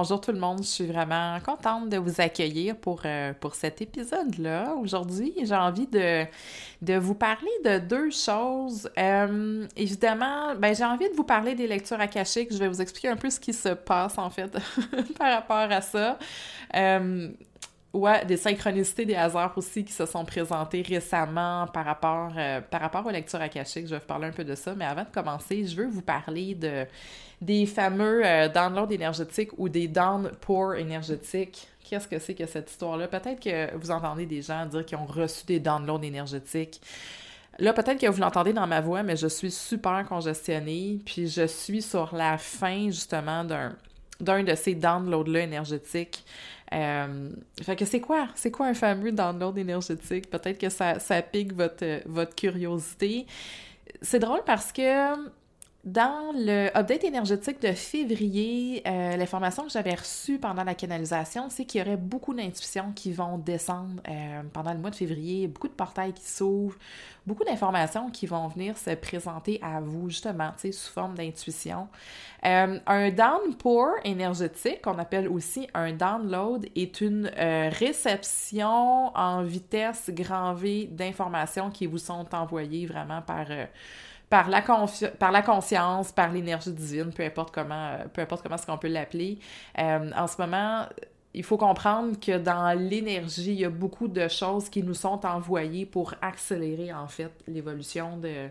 Bonjour tout le monde, je suis vraiment contente de vous accueillir pour, euh, pour cet épisode-là. Aujourd'hui, j'ai envie de, de vous parler de deux choses. Euh, évidemment, ben, j'ai envie de vous parler des lectures akashiques. Je vais vous expliquer un peu ce qui se passe en fait par rapport à ça. Euh, Des synchronicités, des hasards aussi qui se sont présentés récemment par rapport, euh, par rapport aux lectures akashiques. Je vais vous parler un peu de ça, mais avant de commencer, je veux vous parler de, des fameux euh, downloads énergétiques ou des downpours énergétiques. Qu'est-ce que c'est que cette histoire-là? Peut-être que vous entendez des gens dire qu'ils ont reçu des downloads énergétiques. Là, peut-être que vous l'entendez dans ma voix, mais je suis super congestionnée, puis je suis sur la fin, justement, d'un d'un de ces downloads-là énergétiques. Euh, fait que c'est quoi? C'est quoi un fameux download énergétique? Peut-être que ça, ça pique votre, votre curiosité. C'est drôle parce que dans le update énergétique de février, euh, l'information que j'avais reçue pendant la canalisation, c'est qu'il y aurait beaucoup d'intuitions qui vont descendre euh, pendant le mois de février, beaucoup de portails qui s'ouvrent, beaucoup d'informations qui vont venir se présenter à vous, justement, sous forme d'intuition. Euh, un downpour énergétique, qu'on appelle aussi un download, est une réception en vitesse grand V d'informations qui vous sont envoyées vraiment par par la, par la conscience, par l'énergie divine, peu importe comment, euh, peu importe comment est-ce qu'on peut l'appeler. Euh, en ce moment, il faut comprendre que dans l'énergie, il y a beaucoup de choses qui nous sont envoyées pour accélérer en fait l'évolution de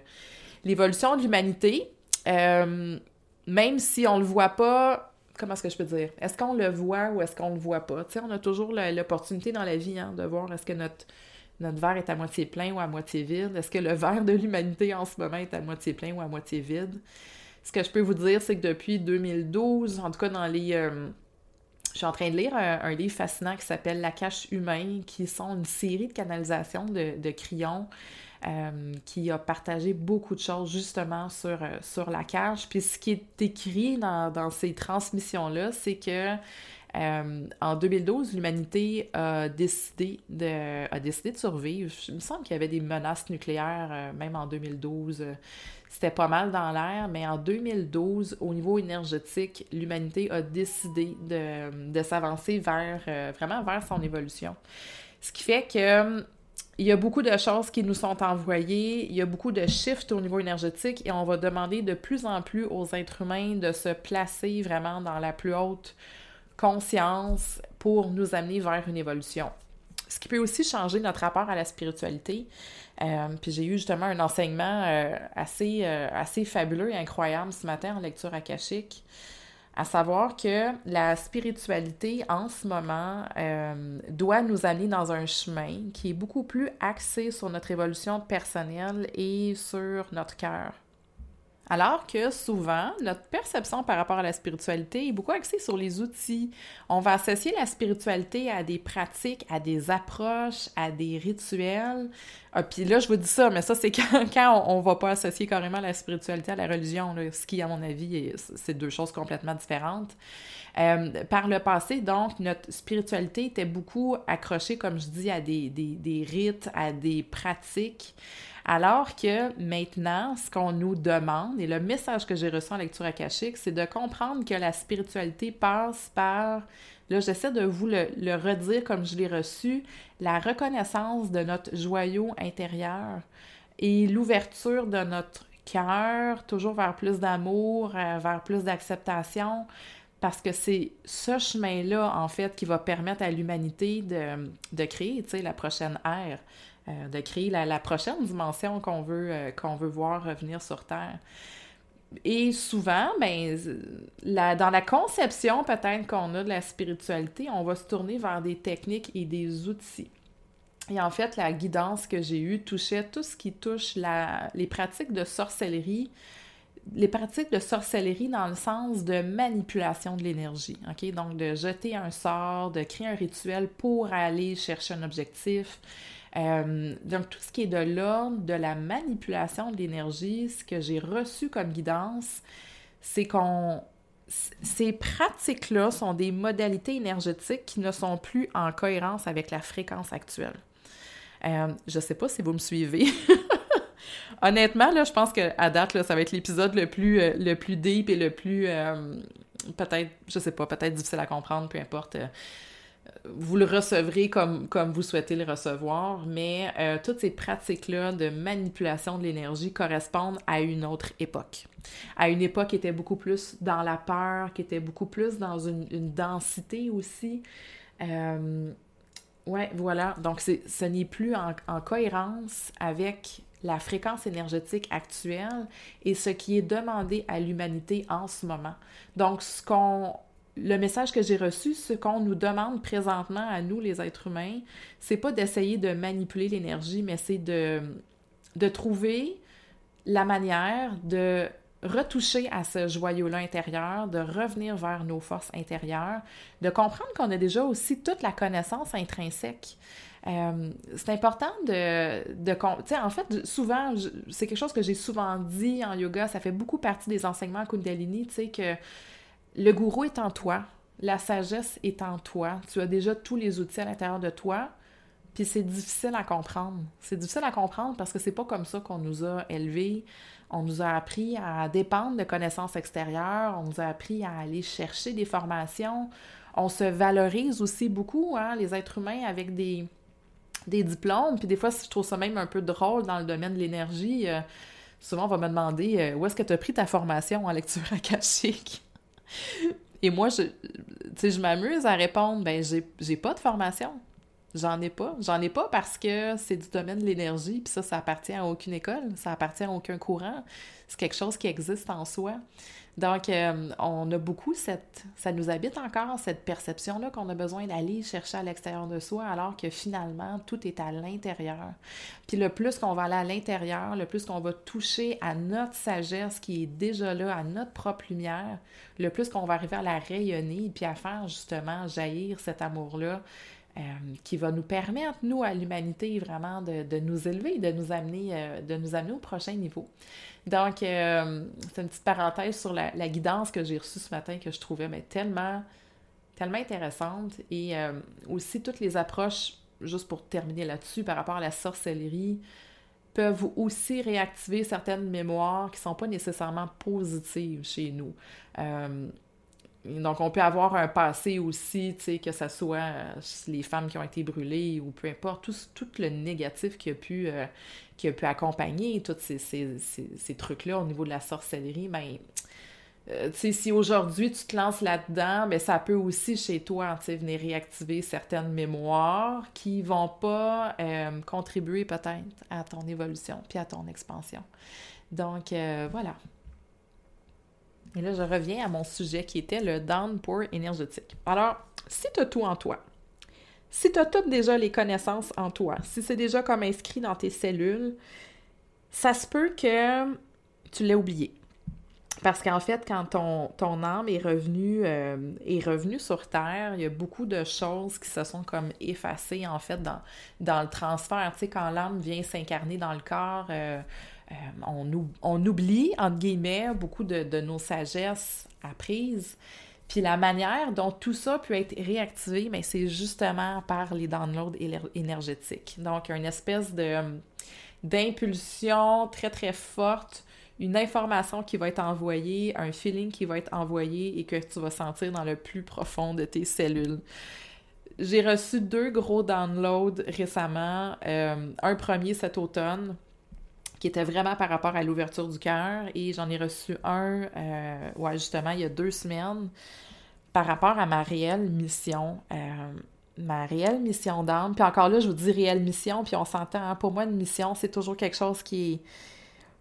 l'évolution de l'humanité. Euh, même si on le voit pas, comment est-ce que je peux dire? Est-ce qu'on le voit ou est-ce qu'on le voit pas? On a toujours l'opportunité dans la vie hein, de voir est-ce que notre notre verre est à moitié plein ou à moitié vide? Est-ce que le verre de l'humanité en ce moment est à moitié plein ou à moitié vide? Ce que je peux vous dire, c'est que depuis 2012, en tout cas dans les... Euh, je suis en train de lire un, livre fascinant qui s'appelle La cache humaine, qui sont une série de canalisations de, de Crillon euh, qui a partagé beaucoup de choses justement sur, euh, sur la cache. Puis ce qui est écrit dans, dans ces transmissions-là, c'est que euh, en 2012, l'humanité a décidé de, a décidé de survivre. Il me semble qu'il y avait des menaces nucléaires, euh, même en 2012. C'était pas mal dans l'air, mais en 2012, au niveau énergétique, l'humanité a décidé de, de s'avancer vers, euh, vraiment vers son évolution. Ce qui fait que il y a beaucoup de choses qui nous sont envoyées, il y a beaucoup de shifts au niveau énergétique et on va demander de plus en plus aux êtres humains de se placer vraiment dans la plus haute conscience pour nous amener vers une évolution. Ce qui peut aussi changer notre rapport à la spiritualité. Euh, puis j'ai eu justement un enseignement euh, assez, euh, assez fabuleux et incroyable ce matin en lecture akashique, à savoir que la spiritualité en ce moment doit nous amener dans un chemin qui est beaucoup plus axé sur notre évolution personnelle et sur notre cœur. Alors que souvent, notre perception par rapport à la spiritualité est beaucoup axée sur les outils. On va associer la spiritualité à des pratiques, à des approches, à des rituels. Ah, puis là, je vous dis ça, mais ça, c'est quand, on, ne va pas associer carrément la spiritualité à la religion, ce qui, à mon avis, c'est deux choses complètement différentes. Euh, par le passé, donc, notre spiritualité était beaucoup accrochée, comme je dis, à des, rites, à des pratiques. Alors que maintenant, ce qu'on nous demande, et le message que j'ai reçu en lecture akashique, c'est de comprendre que la spiritualité passe par, là j'essaie de vous le, redire comme je l'ai reçu, la reconnaissance de notre joyau intérieur et l'ouverture de notre cœur, toujours vers plus d'amour, euh, vers plus d'acceptation, parce que c'est ce chemin-là, en fait, qui va permettre à l'humanité de, de créer, tu sais, la prochaine ère, euh, de créer la, prochaine dimension qu'on veut, euh, qu'on veut voir revenir sur Terre. Et souvent, ben, dans la conception peut-être qu'on a de la spiritualité, on va se tourner vers des techniques et des outils. Et en fait, la guidance que j'ai eue touchait tout ce qui touche la, les pratiques de sorcellerie, les pratiques de sorcellerie dans le sens de manipulation de l'énergie, OK? Donc, de jeter un sort, de créer un rituel pour aller chercher un objectif. Euh, donc, tout ce qui est de l'ordre de la manipulation de l'énergie, ce que j'ai reçu comme guidance, c'est qu'on ces pratiques-là sont des modalités énergétiques qui ne sont plus en cohérence avec la fréquence actuelle. Euh, je sais pas si vous me suivez. Honnêtement, là, je pense qu'à date, là, ça va être l'épisode le plus, euh, le plus deep et le plus, peut-être, je sais pas, peut-être difficile à comprendre, peu importe. Euh, vous le recevrez comme, comme vous souhaitez le recevoir, mais toutes ces pratiques-là de manipulation de l'énergie correspondent à une autre époque. À une époque qui était beaucoup plus dans la peur, qui était beaucoup plus dans une, densité aussi. Oui, voilà. Donc, ce n'est plus en, cohérence avec la fréquence énergétique actuelle et ce qui est demandé à l'humanité en ce moment. Donc, ce qu'on le message que j'ai reçu, ce qu'on nous demande présentement à nous, les êtres humains, c'est pas d'essayer de manipuler l'énergie, mais c'est de, de trouver la manière de retoucher à ce joyau-là intérieur, de revenir vers nos forces intérieures, de comprendre qu'on a déjà aussi toute la connaissance intrinsèque. Euh, c'est important de... de en fait, souvent, c'est quelque chose que j'ai souvent dit en yoga, ça fait beaucoup partie des enseignements Kundalini, tu sais, que le gourou est en toi, la sagesse est en toi, tu as déjà tous les outils à l'intérieur de toi, puis c'est difficile à comprendre. C'est difficile à comprendre parce que c'est pas comme ça qu'on nous a élevés. On nous a appris à dépendre de connaissances extérieures, on nous a appris à aller chercher des formations. On se valorise aussi beaucoup, hein, les êtres humains, avec des, diplômes. Puis des fois, je trouve ça même un peu drôle dans le domaine de l'énergie. Euh, souvent, on va me demander euh, où est-ce que tu as pris ta formation en lecture akashique? Et moi, je, je m'amuse à répondre, ben, j'ai pas de formation. J'en ai pas. J'en ai pas parce que c'est du domaine de l'énergie, puis ça, ça appartient à aucune école, ça appartient à aucun courant. C'est quelque chose qui existe en soi. Donc, euh, on a beaucoup cette... Ça nous habite encore, cette perception-là qu'on a besoin d'aller chercher à l'extérieur de soi, alors que finalement, tout est à l'intérieur. Puis le plus qu'on va aller à l'intérieur, le plus qu'on va toucher à notre sagesse qui est déjà là, à notre propre lumière, le plus qu'on va arriver à la rayonner, puis à faire justement jaillir cet amour-là euh, qui va nous permettre, nous, à l'humanité, vraiment de, nous élever, de nous amener, euh, de nous amener au prochain niveau. Donc, euh, c'est une petite parenthèse sur la, la guidance que j'ai reçue ce matin que je trouvais mais, tellement, tellement intéressante. Et aussi toutes les approches, juste pour terminer là-dessus, par rapport à la sorcellerie, peuvent aussi réactiver certaines mémoires qui ne sont pas nécessairement positives chez nous. Donc, on peut avoir un passé aussi, tu sais, que ce soit euh, les femmes qui ont été brûlées ou peu importe, tout, tout le négatif qui a pu, euh, accompagner tous ces, ces, trucs-là au niveau de la sorcellerie, ben, euh, si aujourd'hui tu te lances là-dedans, ben, ça peut aussi chez toi, venir réactiver certaines mémoires qui vont pas contribuer peut-être à ton évolution puis à ton expansion. Donc, voilà. Et là, je reviens à mon sujet qui était le downpour énergétique. Alors, si tu as tout en toi, si tu as toutes déjà les connaissances en toi, si c'est déjà comme inscrit dans tes cellules, ça se peut que tu l'aies oublié. Parce qu'en fait, quand ton, âme est revenue, euh, est revenue sur Terre, il y a beaucoup de choses qui se sont comme effacées, en fait, dans, dans le transfert. Tu sais, quand l'âme vient s'incarner dans le corps, euh, euh, on, oublie, entre guillemets, beaucoup de, nos sagesses apprises. Puis la manière dont tout ça peut être réactivé, mais c'est justement par les downloads énergétiques. Donc, une espèce de d'impulsion très très forte, une information qui va être envoyée, un feeling qui va être envoyé et que tu vas sentir dans le plus profond de tes cellules. J'ai reçu deux gros downloads récemment. Euh, un premier cet automne, qui était vraiment par rapport à l'ouverture du cœur. Et j'en ai reçu un, ouais, justement, il y a deux semaines, par rapport à ma réelle mission. ma réelle mission d'âme. Puis encore là, je vous dis réelle mission, puis on s'entend, hein, pour moi, une mission, c'est toujours quelque chose qui est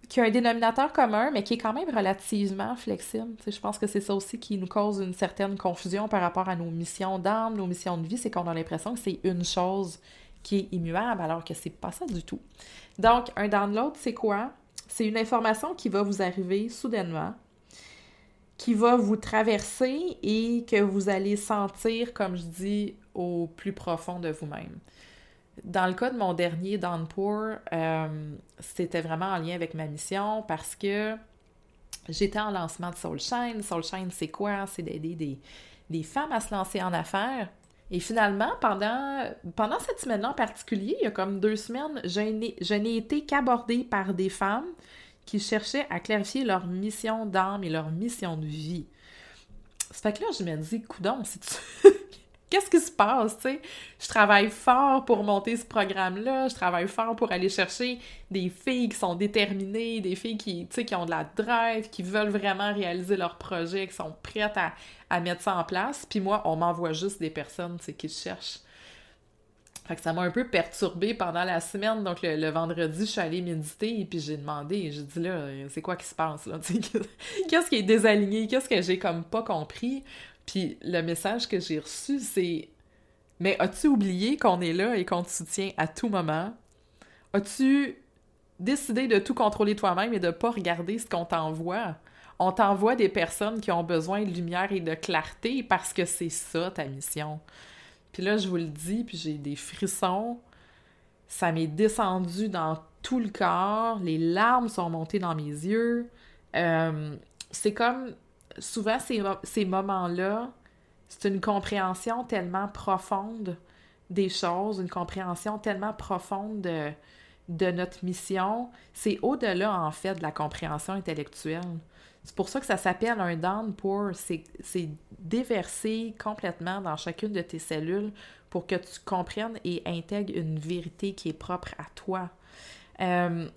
qui a un dénominateur commun, mais qui est quand même relativement flexible. je pense que c'est ça aussi qui nous cause une certaine confusion par rapport à nos missions d'âme, nos missions de vie, c'est qu'on a l'impression que c'est une chose qui est immuable, alors que c'est pas ça du tout. Donc, un download, c'est quoi? C'est une information qui va vous arriver soudainement, qui va vous traverser et que vous allez sentir, comme je dis, au plus profond de vous-même. Dans le cas de mon dernier Downpour, euh, c'était vraiment en lien avec ma mission parce que j'étais en lancement de Soulshine. Soulshine, c'est quoi? C'est d'aider des, femmes à se lancer en affaires. Et finalement, pendant, pendant cette semaine-là en particulier, il y a comme deux semaines, je n'ai été qu'abordée par des femmes qui cherchaient à clarifier leur mission d'âme et leur mission de vie. Ça fait que là, je me dis, coudon, c'est qu'est-ce qui se passe, tu sais? Je travaille fort pour monter ce programme-là, je travaille fort pour aller chercher des filles qui sont déterminées, des filles qui, qui ont de la drive, qui veulent vraiment réaliser leur projet, qui sont prêtes à, mettre ça en place. Puis moi, on m'envoie juste des personnes, tu sais, qui cherchent. Fait que ça m'a un peu perturbée pendant la semaine. Donc, le, vendredi, je suis allée méditer et puis j'ai demandé, j'ai dit là, c'est quoi qui se passe là? Qu'est-ce qui est désaligné? Qu'est-ce que j'ai comme pas compris? Puis le message que j'ai reçu, c'est Mais as-tu oublié qu'on est là et qu'on te soutient à tout moment? As-tu décidé de tout contrôler toi-même et de pas regarder ce qu'on t'envoie? On t'envoie des personnes qui ont besoin de lumière et de clarté parce que c'est ça ta mission. Puis là, je vous le dis, puis j'ai des frissons. Ça m'est descendu dans tout le corps. Les larmes sont montées dans mes yeux. Euh, c'est comme souvent, ces, moments-là, c'est une compréhension tellement profonde des choses, une compréhension tellement profonde de, notre mission. C'est au-delà, en fait, de la compréhension intellectuelle. C'est pour ça que ça s'appelle un downpour. C'est déverser complètement dans chacune de tes cellules pour que tu comprennes et intègres une vérité qui est propre à toi. Euh,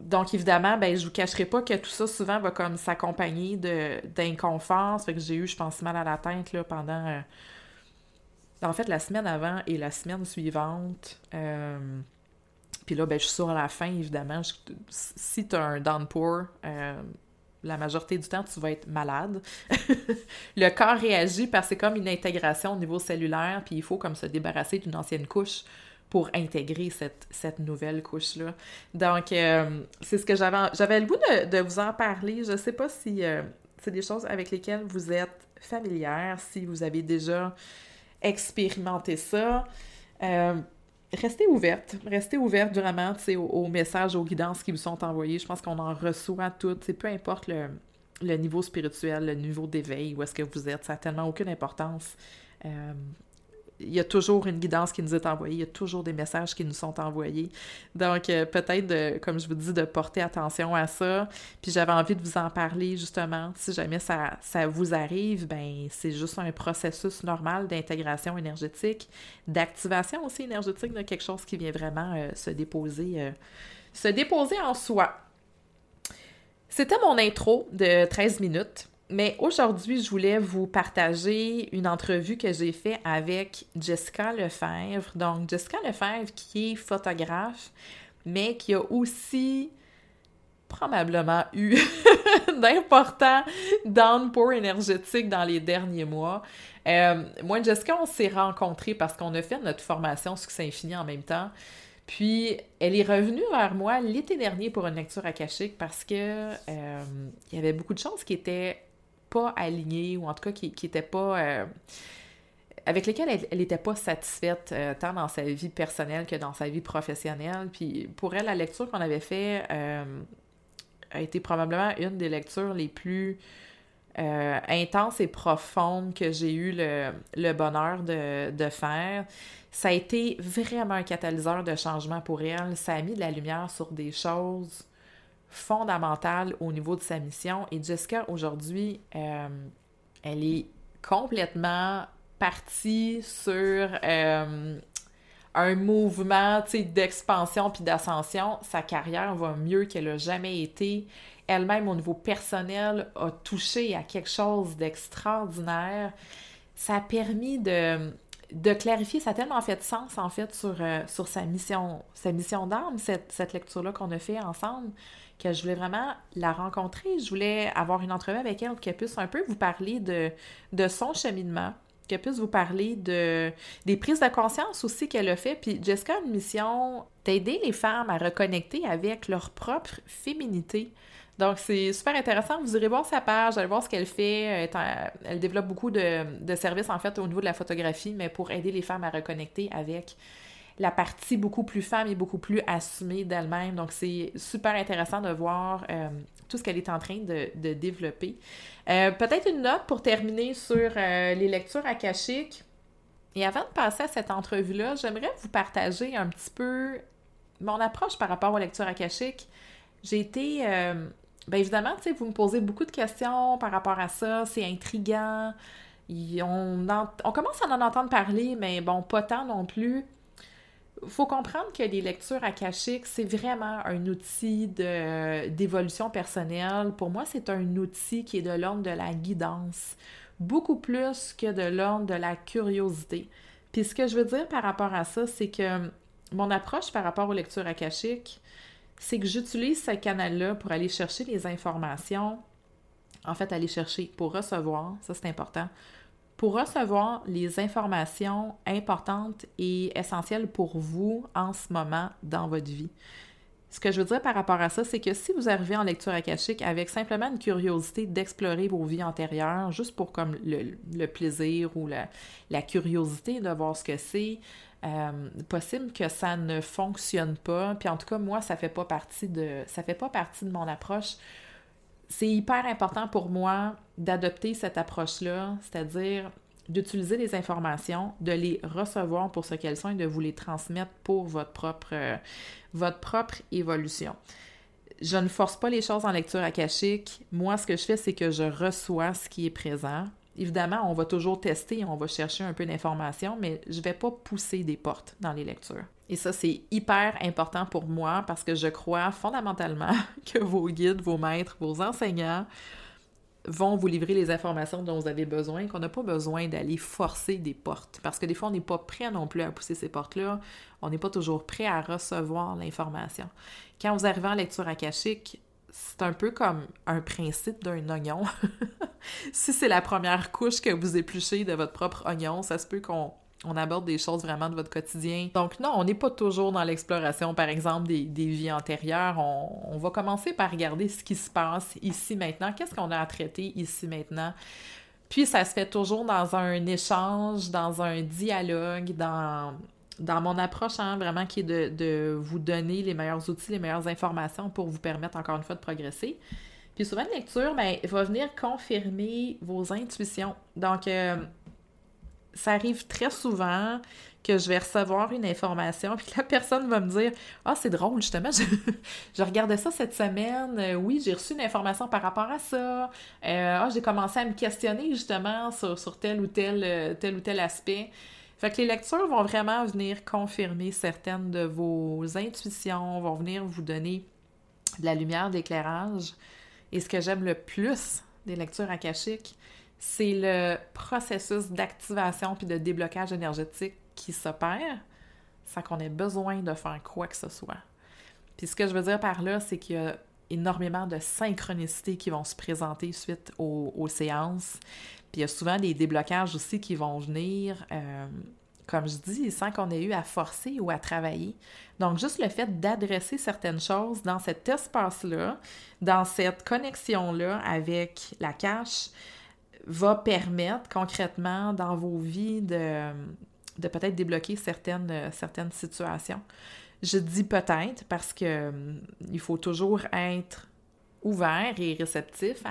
donc, évidemment, ben, je vous cacherai pas que tout ça, souvent, va comme s'accompagner d'inconfort. Ça fait que j'ai eu, je pense, mal à la tête pendant. Euh, en fait, la semaine avant et la semaine suivante. Euh, puis là, ben, je suis sur la fin, évidemment. si tu as un downpour, euh, la majorité du temps, tu vas être malade. le corps réagit parce que c'est comme une intégration au niveau cellulaire, puis il faut comme se débarrasser d'une ancienne couche pour intégrer cette, cette nouvelle couche-là. Donc, euh, c'est ce que j'avais... J'avais le goût de, vous en parler. Je ne sais pas si euh, c'est des choses avec lesquelles vous êtes familière, si vous avez déjà expérimenté ça. Euh, restez ouverte. Restez ouverte vraiment aux, aux, messages, aux guidances qui vous sont envoyés. Je pense qu'on en reçoit toutes. Peu importe le, le, niveau spirituel, le niveau d'éveil, où est-ce que vous êtes, ça n'a tellement aucune importance il y a toujours une guidance qui nous est envoyée, il y a toujours des messages qui nous sont envoyés. Donc, euh, peut-être, de, comme je vous dis, de porter attention à ça. Puis j'avais envie de vous en parler, justement. Si jamais ça, ça vous arrive, ben c'est juste un processus normal d'intégration énergétique, d'activation aussi énergétique de quelque chose qui vient vraiment euh, se déposer, euh, se déposer en soi. C'était mon intro de 13 minutes. Mais aujourd'hui, je voulais vous partager une entrevue que j'ai faite avec Jessica Lefebvre. Donc, Jessica Lefebvre qui est photographe, mais qui a aussi probablement eu d'importants downpour énergétiques dans les derniers mois. Euh, moi Jessica, on s'est rencontrés parce qu'on a fait notre formation Succès Infini en même temps. Puis, elle est revenue vers moi l'été dernier pour une lecture akashique parce que euh, il y avait beaucoup de choses qui étaient pas alignée ou en tout cas qui n'étaient pas. Euh, avec lesquelles elle n'était pas satisfaite euh, tant dans sa vie personnelle que dans sa vie professionnelle. Puis pour elle, la lecture qu'on avait fait euh, a été probablement une des lectures les plus intenses et profondes que j'ai eu le, le bonheur de, de, faire. Ça a été vraiment un catalyseur de changement pour elle. Ça a mis de la lumière sur des choses fondamentale au niveau de sa mission. Et Jessica, aujourd'hui, euh, elle est complètement partie sur euh, un mouvement d'expansion puis d'ascension. Sa carrière va mieux qu'elle a jamais été. Elle-même, au niveau personnel, a touché à quelque chose d'extraordinaire. Ça a permis de, de clarifier, ça a tellement fait sens, en fait, sur, euh, sur sa mission, sa mission d'âme, cette, cette lecture-là qu'on a fait ensemble, que je voulais vraiment la rencontrer. Je voulais avoir une entrevue avec elle, qu'elle puisse un peu vous parler de, de son cheminement, qu'elle puisse vous parler de, des prises de conscience aussi qu'elle a fait. Puis Jessica a une mission d'aider les femmes à reconnecter avec leur propre féminité. Donc, c'est super intéressant. Vous irez voir sa page, allez voir ce qu'elle fait. Elle développe beaucoup de, services, en fait, au niveau de la photographie, mais pour aider les femmes à reconnecter avec la partie beaucoup plus femme et beaucoup plus assumée d'elle-même. Donc, c'est super intéressant de voir euh, tout ce qu'elle est en train de, développer. Euh, peut-être une note pour terminer sur euh, les lectures akashiques. Et avant de passer à cette entrevue-là, j'aimerais vous partager un petit peu mon approche par rapport aux lectures akashiques. J'ai été Bien évidemment, tu sais, vous me posez beaucoup de questions par rapport à ça, c'est intriguant. On, on, commence à en entendre parler, mais bon, pas tant non plus. Faut comprendre que les lectures akashiques, c'est vraiment un outil d'évolution personnelle. Pour moi, c'est un outil qui est de l'ordre de la guidance, beaucoup plus que de l'ordre de la curiosité. Puis ce que je veux dire par rapport à ça, c'est que mon approche par rapport aux lectures akashiques, c'est que j'utilise ce canal-là pour aller chercher les informations, en fait, aller chercher pour recevoir, ça c'est important, pour recevoir les informations importantes et essentielles pour vous en ce moment dans votre vie. Ce que je veux dire par rapport à ça, c'est que si vous arrivez en lecture akashique avec simplement une curiosité d'explorer vos vies antérieures, juste pour comme le, plaisir ou la, curiosité de voir ce que c'est, euh, possible que ça ne fonctionne pas. Puis en tout cas, moi, ça fait pas partie de. ça fait pas partie de mon approche. C'est hyper important pour moi d'adopter cette approche-là, c'est-à-dire d'utiliser les informations, de les recevoir pour ce qu'elles sont et de vous les transmettre pour votre propre, euh, votre propre évolution. Je ne force pas les choses en lecture akashique. Moi, ce que je fais, c'est que je reçois ce qui est présent. Évidemment, on va toujours tester, on va chercher un peu d'informations, mais je ne vais pas pousser des portes dans les lectures. Et ça, c'est hyper important pour moi parce que je crois fondamentalement que vos guides, vos maîtres, vos enseignants vont vous livrer les informations dont vous avez besoin, qu'on n'a pas besoin d'aller forcer des portes. Parce que des fois, on n'est pas prêt non plus à pousser ces portes-là. On n'est pas toujours prêt à recevoir l'information. Quand vous arrivez en lecture akashique, c'est un peu comme un principe d'un oignon. si c'est la première couche que vous épluchez de votre propre oignon, ça se peut qu'on aborde des choses vraiment de votre quotidien. Donc non, on n'est pas toujours dans l'exploration, par exemple, des, vies antérieures. On, va commencer par regarder ce qui se passe ici maintenant. Qu'est-ce qu'on a à traiter ici maintenant? Puis ça se fait toujours dans un échange, dans un dialogue, dans mon approche, hein, vraiment, qui est de, vous donner les meilleurs outils, les meilleures informations pour vous permettre, encore une fois, de progresser. Puis souvent, la lecture, ben, va venir confirmer vos intuitions. Donc, euh, ça arrive très souvent que je vais recevoir une information, puis la personne va me dire Ah, c'est drôle, justement, je, regardais ça cette semaine, euh, oui, j'ai reçu une information par rapport à ça, euh, ah, j'ai commencé à me questionner justement sur, sur tel ou tel, tel ou tel aspect. Fait que les lectures vont vraiment venir confirmer certaines de vos intuitions, vont venir vous donner de la lumière, d'éclairage. Et ce que j'aime le plus des lectures akashiques, c'est le processus d'activation puis de déblocage énergétique qui s'opère sans qu'on ait besoin de faire quoi que ce soit. Puis ce que je veux dire par là, c'est qu'il y a énormément de synchronicités qui vont se présenter suite aux, séances. Puis il y a souvent des déblocages aussi qui vont venir, euh, comme je dis, sans qu'on ait eu à forcer ou à travailler. Donc, juste le fait d'adresser certaines choses dans cet espace-là, dans cette connexion-là avec la cache, va permettre concrètement dans vos vies de, peut-être débloquer certaines, certaines situations? Je dis peut-être parce que hum, il faut toujours être ouvert et réceptif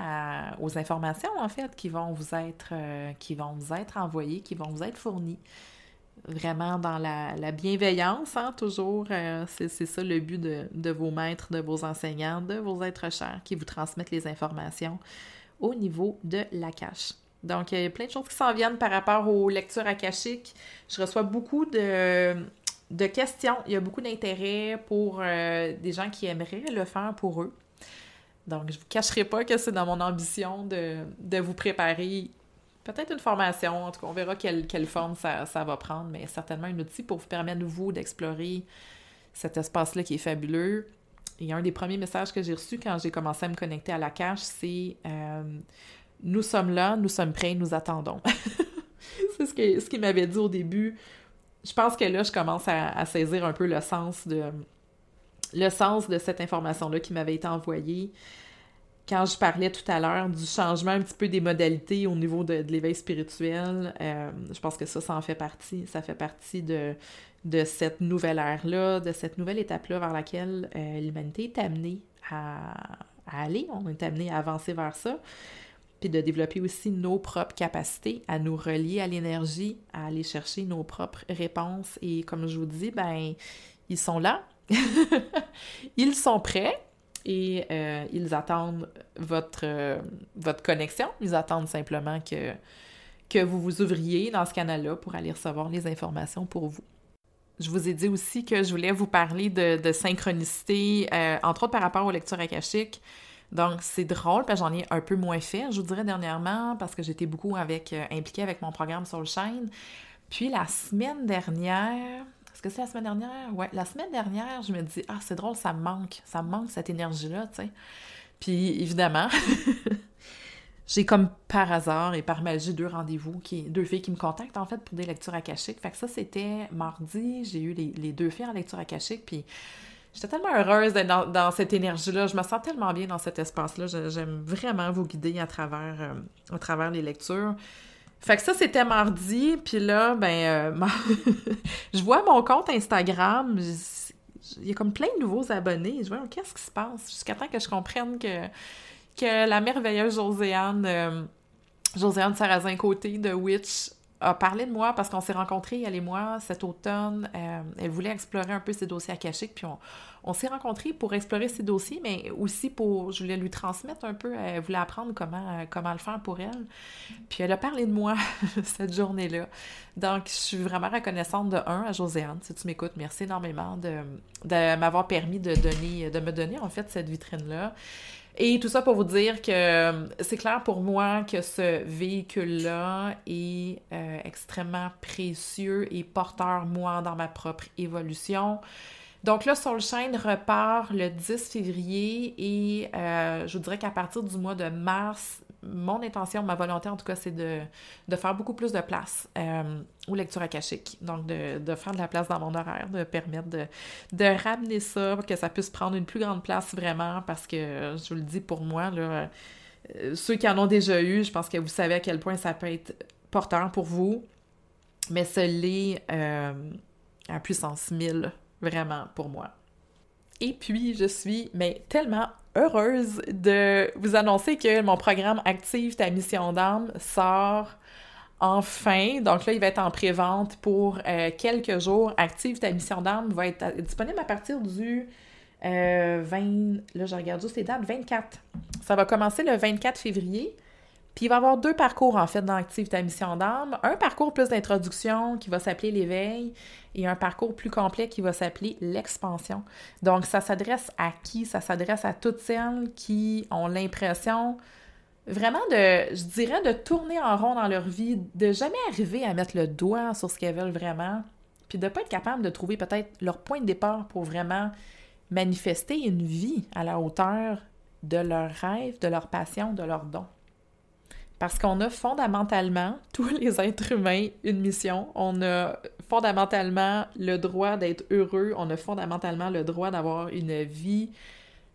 aux informations en fait qui vont vous être euh, qui vont vous être envoyées, qui vont vous être fournies. Vraiment dans la, bienveillance, hein, toujours, euh, c'est ça le but de, de, vos maîtres, de vos enseignants, de vos êtres chers qui vous transmettent les informations au niveau de la cache. Donc, il y a plein de choses qui s'en viennent par rapport aux lectures akashiques. Je reçois beaucoup de de questions. Il y a beaucoup d'intérêt pour des gens qui aimeraient le faire pour eux. Donc, je ne vous cacherai pas que c'est dans mon ambition de, de vous préparer peut-être une formation. En tout cas, on verra quelle, quelle forme ça, ça, va prendre, mais certainement un outil pour vous permettre, vous, d'explorer cet espace-là qui est fabuleux. Et un des premiers messages que j'ai reçus quand j'ai commencé à me connecter à la cache, c'est euh, Nous sommes là, nous sommes prêts, nous attendons. c'est ce qu'il ce m'avait dit au début. Je pense que là, je commence à, saisir un peu le sens de, le sens de cette information-là qui m'avait été envoyée quand je parlais tout à l'heure du changement un petit peu des modalités au niveau de, l'éveil spirituel, euh, je pense que ça, ça en fait partie. Ça fait partie de, de cette nouvelle ère-là, de cette nouvelle étape-là vers laquelle euh, l'humanité est amenée à, aller. On est amené à avancer vers ça. Puis de développer aussi nos propres capacités à nous relier à l'énergie, à aller chercher nos propres réponses. Et comme je vous dis, ben, ils sont là, ils sont prêts et euh, ils attendent votre, votre connexion. Ils attendent simplement que, que vous vous ouvriez dans ce canal-là pour aller recevoir les informations pour vous. Je vous ai dit aussi que je voulais vous parler de, synchronicité, euh, entre autres par rapport aux lectures akashiques. Donc, c'est drôle, parce que j'en ai un peu moins fait, je vous dirais dernièrement, parce que j'étais beaucoup avec, impliquée avec mon programme Soulshine. Puis la semaine dernière, est-ce que c'est la semaine dernière? Ouais, la semaine dernière, je me dis, ah, c'est drôle, ça me manque. Ça me manque cette énergie-là, tu sais. Puis évidemment, j'ai comme par hasard et par magie deux rendez-vous, qui, deux filles qui me contactent en fait pour des lectures akashiques. Fait que ça, c'était mardi. J'ai eu les, deux filles en lecture akashique. Puis j'étais tellement heureuse d'être dans, cette énergie-là. Je me sens tellement bien dans cet espace-là. J'aime vraiment vous guider à travers, euh, à travers les lectures. Fait que ça, c'était mardi, puis là, ben, euh, je vois mon compte Instagram, il y a comme plein de nouveaux abonnés. Je vois, qu'est-ce qui se passe? Jusqu'à temps que je comprenne que, que la merveilleuse Joséanne, euh, Sarrazin-Côté de Witch a parlé de moi parce qu'on s'est rencontrés, elle et moi, cet automne. Euh, elle voulait explorer un peu ses dossiers akashiques, puis on, on s'est rencontrés pour explorer ses dossiers, mais aussi pour, je voulais lui transmettre un peu, elle voulait apprendre comment, comment le faire pour elle. Puis elle a parlé de moi cette journée-là. Donc, je suis vraiment reconnaissante de un à Joséanne, si tu m'écoutes, merci énormément de, m'avoir permis de donner, de me donner en fait cette vitrine-là. Et tout ça pour vous dire que c'est clair pour moi que ce véhicule-là est euh, extrêmement précieux et porteur, moi, dans ma propre évolution. Donc là, Soulshine repart le 10 février et euh, je vous dirais qu'à partir du mois de mars, mon intention, ma volonté en tout cas, c'est de, faire beaucoup plus de place euh, aux lectures akashiques. Donc, de, faire de la place dans mon horaire, de permettre de, de ramener ça, que ça puisse prendre une plus grande place vraiment, parce que je vous le dis pour moi, là, euh, ceux qui en ont déjà eu, je pense que vous savez à quel point ça peut être porteur pour vous, mais ce l'est à puissance 1000 vraiment pour moi. Et puis, je suis mais tellement heureuse de vous annoncer que mon programme Active ta mission d'âme sort enfin. Donc là, il va être en pré-vente pour euh, quelques jours. Active ta mission d'âme va être disponible à partir du 20... Euh, là, je regarde juste les dates. 24. Ça va commencer le 24 février. Puis il va y avoir deux parcours en fait dans Active ta mission d'âme. Un parcours plus d'introduction qui va s'appeler l'éveil et un parcours plus complet qui va s'appeler l'expansion. Donc ça s'adresse à qui? Ça s'adresse à toutes celles qui ont l'impression vraiment de, je dirais, de tourner en rond dans leur vie, de jamais arriver à mettre le doigt sur ce qu'elles veulent vraiment, puis de ne pas être capable de trouver peut-être leur point de départ pour vraiment manifester une vie à la hauteur de leurs rêves, de leur passion, de leurs dons. Parce qu'on a fondamentalement, tous les êtres humains, une mission. On a fondamentalement le droit d'être heureux. On a fondamentalement le droit d'avoir une vie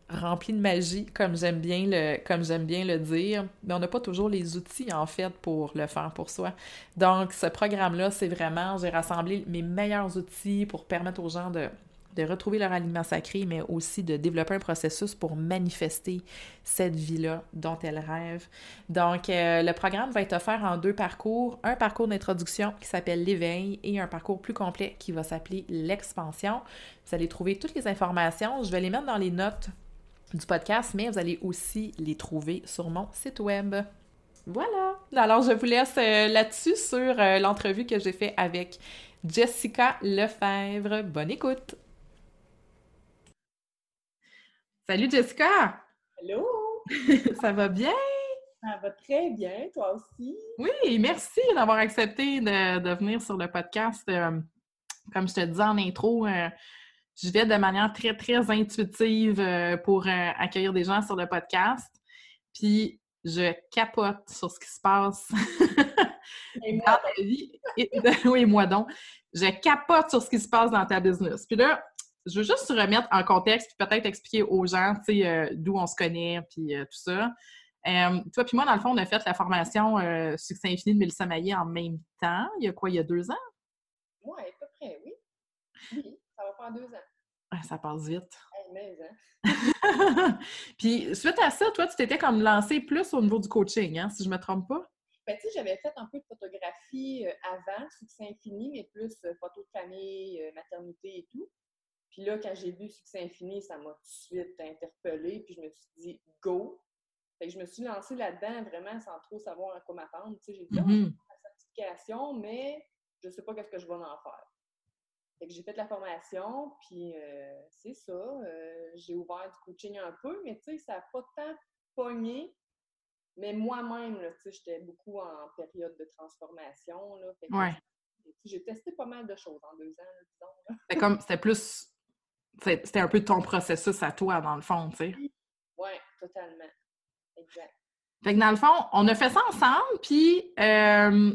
remplie de magie, comme j'aime bien le, comme j'aime bien le dire. Mais on n'a pas toujours les outils, en fait, pour le faire pour soi. Donc, ce programme-là, c'est vraiment, j'ai rassemblé mes meilleurs outils pour permettre aux gens de de retrouver leur aliment sacré, mais aussi de développer un processus pour manifester cette vie-là dont elles rêvent. Donc, euh, le programme va être offert en deux parcours. Un parcours d'introduction qui s'appelle l'éveil et un parcours plus complet qui va s'appeler l'expansion. Vous allez trouver toutes les informations. Je vais les mettre dans les notes du podcast, mais vous allez aussi les trouver sur mon site web. Voilà. Alors, je vous laisse euh, là-dessus sur euh, l'entrevue que j'ai fait avec Jessica Lefebvre. Bonne écoute! Salut Jessica! Hello! Ça va bien? Ça va très bien, toi aussi? Oui, merci d'avoir accepté de, venir sur le podcast. Euh, comme je te disais en intro, euh, je vais de manière très, très intuitive euh, pour accueillir des gens sur le podcast. Puis je capote sur ce qui se passe dans ta vie. oui, moi donc. Je capote sur ce qui se passe dans ta business. Puis là, je veux juste te remettre en contexte, puis peut-être expliquer aux gens, tu sais, d'où on se connaît, puis tout ça. Euh, toi puis moi, dans le fond, on a fait la formation euh, Succès infini de Mélissa Maillé en même temps. Il y a quoi, il y a deux ans? Oui, à peu près, oui. Oui, ça va faire deux ans. ça passe vite. mais, hein? puis suite à ça, toi, tu t'étais comme lancé plus au niveau du coaching, hein, si je ne me trompe pas? Ben, tu sais, j'avais fait un peu de photographie euh, avant, Succès infini, mais plus photo de famille, maternité et tout. Puis là, quand j'ai vu Succès infini, ça m'a tout de suite interpellée, puis je me suis dit, go, fait que je me suis lancée là-dedans vraiment sans trop savoir à quoi m'attendre. Tu sais, j'ai dit, oh, mm-hmm. la certification, mais je ne sais pas qu'est-ce que je vais en faire. Fait que j'ai fait la formation, puis euh, c'est ça. Euh, j'ai ouvert du coaching un peu, mais tu sais, ça n'a pas tant pogné. Mais moi-même, tu sais, j'étais beaucoup en période de transformation. Là, J'ai testé pas mal de choses en deux ans, disons. C'était comme, c'était plus, c'était un peu ton processus à toi, dans le fond, tu sais. Oui, totalement. Exact. Fait que dans le fond, on a fait ça ensemble, puis euh,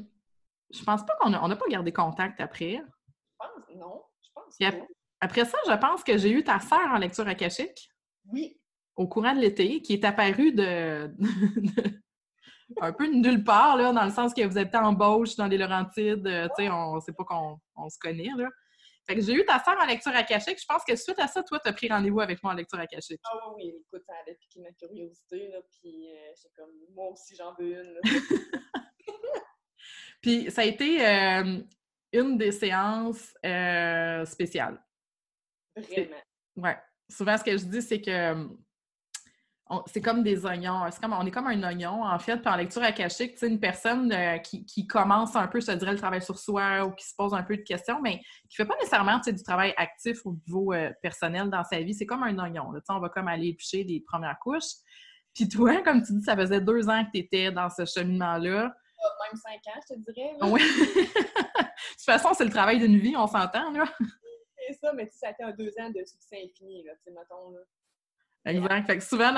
je pense pas qu'on n'a a pas gardé contact après. Je pense, non. Je pense pas. Après ça, je pense que j'ai eu ta sœur en lecture akashique. Oui. Au courant de l'été, qui est apparue de, un peu de nulle part, là, dans le sens que vous êtes en embauche dans les Laurentides, euh, tu sais, on sait pas qu'on se connaît, là. Fait que j'ai eu ta sœur en lecture akashique. Je pense que suite à ça, toi, tu as pris rendez-vous avec moi en lecture akashique. Ah oui, écoute, ça a piqué ma curiosité, là, puis euh, j'ai comme, moi aussi, j'en veux une. puis ça a été euh, une des séances euh, spéciales. Vraiment. Ouais. Souvent, ce que je dis, c'est que c'est comme des oignons. Comme, on est comme un oignon, en fait. Puis en lecture akashique, une personne euh, qui, commence un peu, je te dirais, le travail sur soi ou qui se pose un peu de questions, mais qui ne fait pas nécessairement du travail actif au niveau euh, personnel dans sa vie. C'est comme un oignon. Là, on va comme aller éplucher des premières couches. Puis toi, comme tu dis, ça faisait deux ans que tu étais dans ce cheminement-là. Même cinq ans, je te dirais. Oui. de toute façon, c'est le travail d'une vie, on s'entend, là. C'est ça, mais ça a été un deux ans de succès infini, là, tu sais, mettons, là. Exact. Fait que souvent,